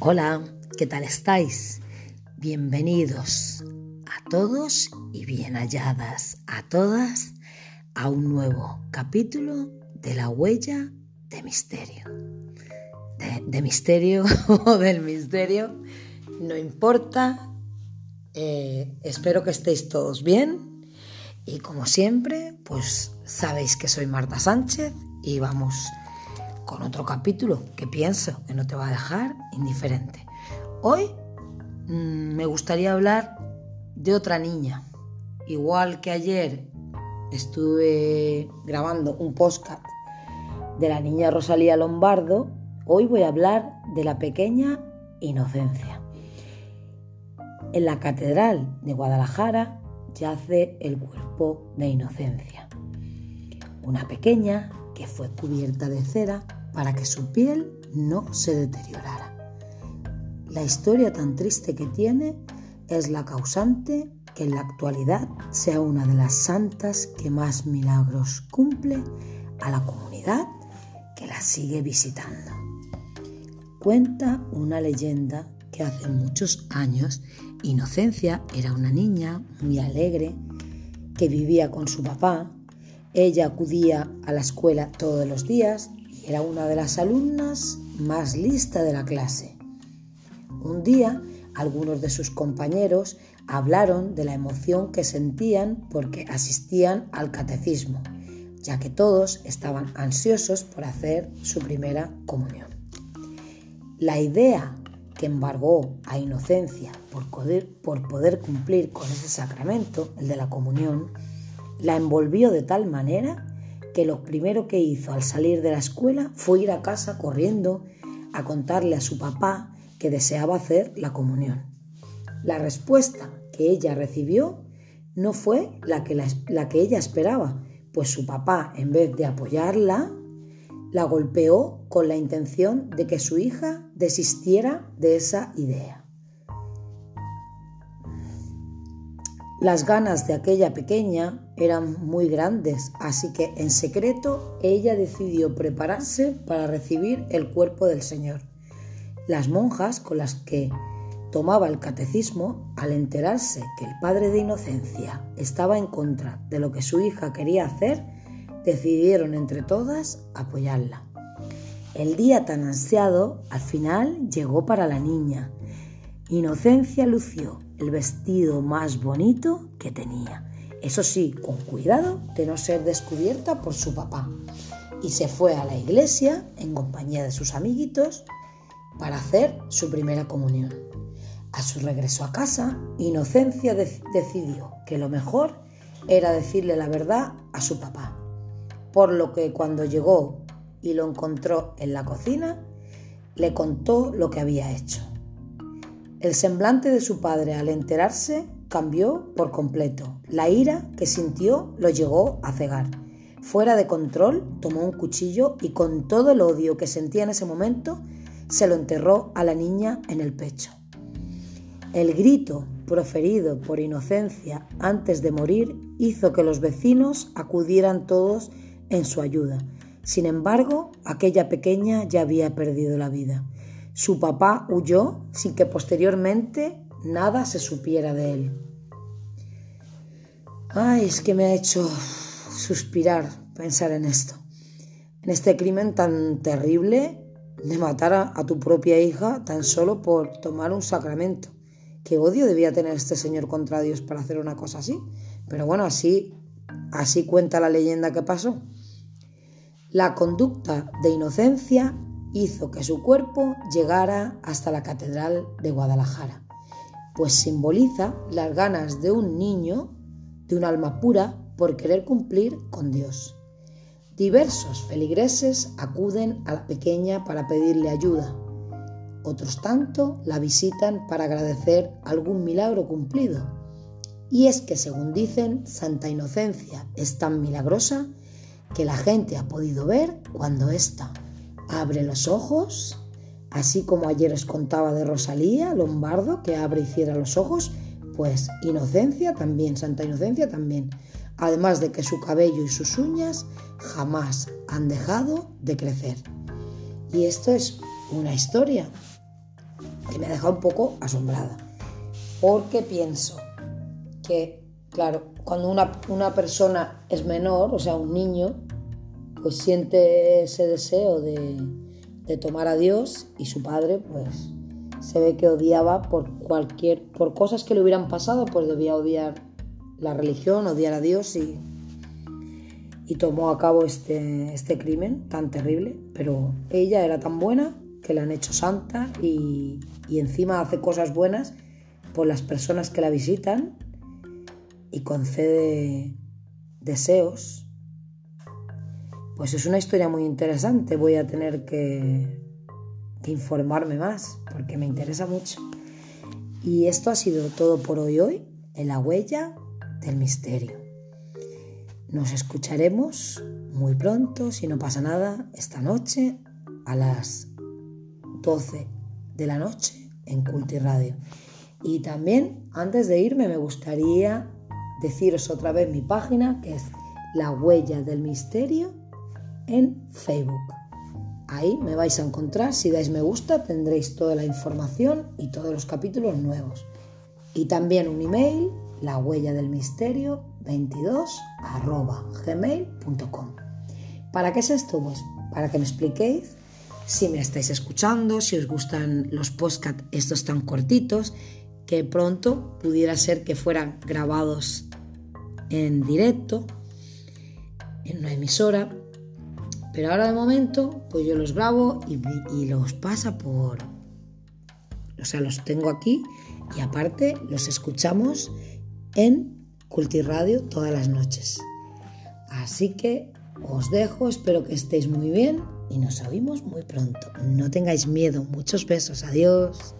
Hola, ¿qué tal estáis? Bienvenidos a todos y bien halladas a todas a un nuevo capítulo de la huella de misterio. De, misterio o del misterio, no importa. Eh, espero que estéis todos bien y como siempre, pues sabéis que soy Marta Sánchez y vamos con otro capítulo que pienso que no te va a dejar indiferente. Hoy mmm, me gustaría hablar de otra niña. Igual que ayer estuve grabando un podcast de la niña Rosalía Lombardo, hoy voy a hablar de la pequeña Inocencia. En la Catedral de Guadalajara yace el cuerpo de Inocencia, una pequeña que fue cubierta de cera para que su piel no se deteriorara. La historia tan triste que tiene es la causante que en la actualidad sea una de las santas que más milagros cumple a la comunidad que la sigue visitando. Cuenta una leyenda que hace muchos años Inocencia era una niña muy alegre que vivía con su papá. Ella acudía a la escuela todos los días era una de las alumnas más lista de la clase. Un día, algunos de sus compañeros hablaron de la emoción que sentían porque asistían al catecismo, ya que todos estaban ansiosos por hacer su primera comunión. La idea que embargó a Inocencia por poder, por poder cumplir con ese sacramento, el de la comunión, la envolvió de tal manera que lo primero que hizo al salir de la escuela fue ir a casa corriendo a contarle a su papá que deseaba hacer la comunión. La respuesta que ella recibió no fue la que, la, que ella esperaba, pues su papá, en vez de apoyarla, la golpeó con la intención de que su hija desistiera de esa idea. Las ganas de aquella pequeña eran muy grandes, así que en secreto ella decidió prepararse para recibir el cuerpo del Señor. Las monjas con las que tomaba el catecismo, al enterarse que el padre de Inocencia estaba en contra de lo que su hija quería hacer, decidieron entre todas apoyarla. El día tan ansiado al final llegó para la niña. Inocencia lució el vestido más bonito que tenía. Eso sí, con cuidado de no ser descubierta por su papá. Y se fue a la iglesia en compañía de sus amiguitos para hacer su primera comunión. A su regreso a casa, Inocencia decidió que lo mejor era decirle la verdad a su papá. Por lo que cuando llegó y lo encontró en la cocina, le contó lo que había hecho. El semblante de su padre al enterarse cambió por completo. La ira que sintió lo llegó a cegar. Fuera de control, tomó un cuchillo y con todo el odio que sentía en ese momento, se lo enterró a la niña en el pecho. El grito proferido por inocencia antes de morir hizo que los vecinos acudieran todos en su ayuda. Sin embargo, aquella pequeña ya había perdido la vida. Su papá huyó sin que posteriormente nada se supiera de él. Ay, es que me ha hecho suspirar pensar en esto. En este crimen tan terrible de matar a, tu propia hija tan solo por tomar un sacramento. Qué odio debía tener este señor contra Dios para hacer una cosa así. Pero bueno, así, así cuenta la leyenda que pasó. La conducta de inocencia hizo que su cuerpo llegara hasta la Catedral de Guadalajara, pues simboliza las ganas de un niño, de un alma pura, por querer cumplir con Dios. Diversos feligreses acuden a la pequeña para pedirle ayuda. Otros tanto la visitan para agradecer algún milagro cumplido. Y es que, según dicen, Santa Inocencia es tan milagrosa que la gente ha podido ver cuando ésta abre los ojos, así como ayer os contaba de Rosalía Lombardo, que abre y cierra los ojos, pues Inocencia también, Santa Inocencia también. Además de que su cabello y sus uñas jamás han dejado de crecer. Y esto es una historia. que me ha dejado un poco asombrada. Porque pienso que, claro, cuando una, una persona es menor, o sea, un niño, pues siente ese deseo de, de tomar a Dios y su padre, pues se ve que odiaba por cualquier, por cosas que le hubieran pasado, pues debía odiar la religión, odiar a Dios y, y tomó a cabo este, este crimen tan terrible. Pero ella era tan buena que la han hecho santa y, y encima hace cosas buenas por las personas que la visitan y concede deseos. Pues es una historia muy interesante. Voy a tener que, informarme más porque me interesa mucho. Y esto ha sido todo por hoy hoy en la huella del misterio. Nos escucharemos muy pronto, si no pasa nada, esta noche a las 12 de la noche en Culti Radio. Y también, antes de irme, me gustaría deciros otra vez mi página, que es La Huella del Misterio en Facebook. Ahí me vais a encontrar, si dais me gusta tendréis toda la información y todos los capítulos nuevos. Y también un email, la huella del misterio 22 gmail.com. ¿Para qué es esto? Pues para que me expliquéis si me estáis escuchando, si os gustan los podcasts estos tan cortitos, que pronto pudiera ser que fueran grabados en directo en una emisora pero ahora de momento, pues yo los grabo y, los pasa por... O sea, los tengo aquí y aparte los escuchamos en Cultiradio todas las noches. Así que os dejo, espero que estéis muy bien y nos oímos muy pronto. No tengáis miedo, muchos besos, adiós.